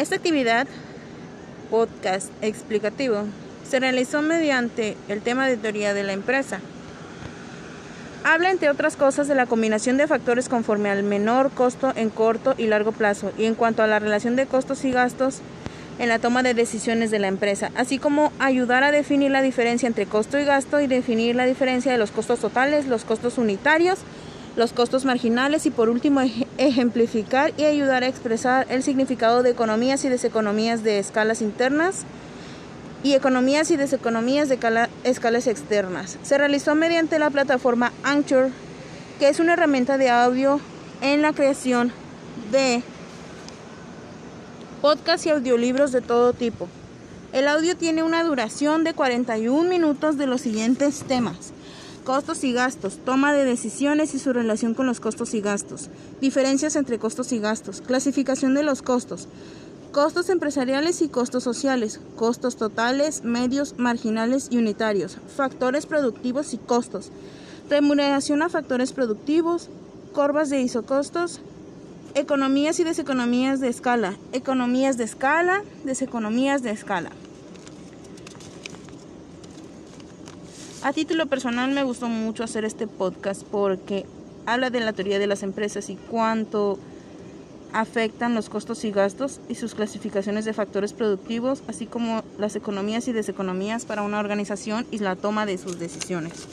Esta actividad, podcast explicativo, se realizó mediante el tema de teoría de la empresa. Habla, entre otras cosas, de la combinación de factores conforme al menor costo en corto y largo plazo y en cuanto a la relación de costos y gastos en la toma de decisiones de la empresa, así como ayudar a definir la diferencia entre costo y gasto y definir la diferencia de los costos totales, los costos unitarios, los costos marginales y por último ejemplificar y ayudar a expresar el significado de economías y deseconomías de escalas internas y economías y deseconomías de escalas externas. Se realizó mediante la plataforma Anchor, que es una herramienta de audio en la creación de podcasts y audiolibros de todo tipo. El audio tiene una duración de 41 minutos de los siguientes temas. Costos y gastos, toma de decisiones y su relación con los costos y gastos, diferencias entre costos y gastos, clasificación de los costos, costos empresariales y costos sociales, costos totales, medios, marginales y unitarios, factores productivos y costos, remuneración a factores productivos, curvas de isocostos, economías y deseconomías de escala, economías de escala, deseconomías de escala. A título personal me gustó mucho hacer este podcast porque habla de la teoría de las empresas y cuánto afectan los costos y gastos y sus clasificaciones de factores productivos, así como las economías y deseconomías para una organización y la toma de sus decisiones.